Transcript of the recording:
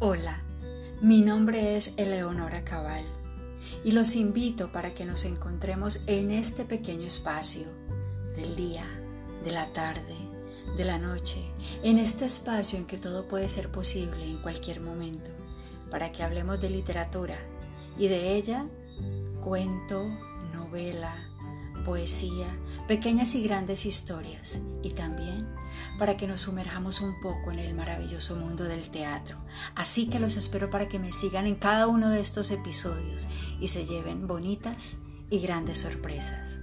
Hola, mi nombre es Eleonora Cabal y los invito para que nos encontremos en este pequeño espacio del día, de la tarde, de la noche, en este espacio en que todo puede ser posible en cualquier momento, para que hablemos de literatura y de ella, cuento, novela, poesía, pequeñas y grandes historias y también para que nos sumerjamos un poco en el maravilloso mundo del teatro. Así que los espero para que me sigan en cada uno de estos episodios y se lleven bonitas y grandes sorpresas.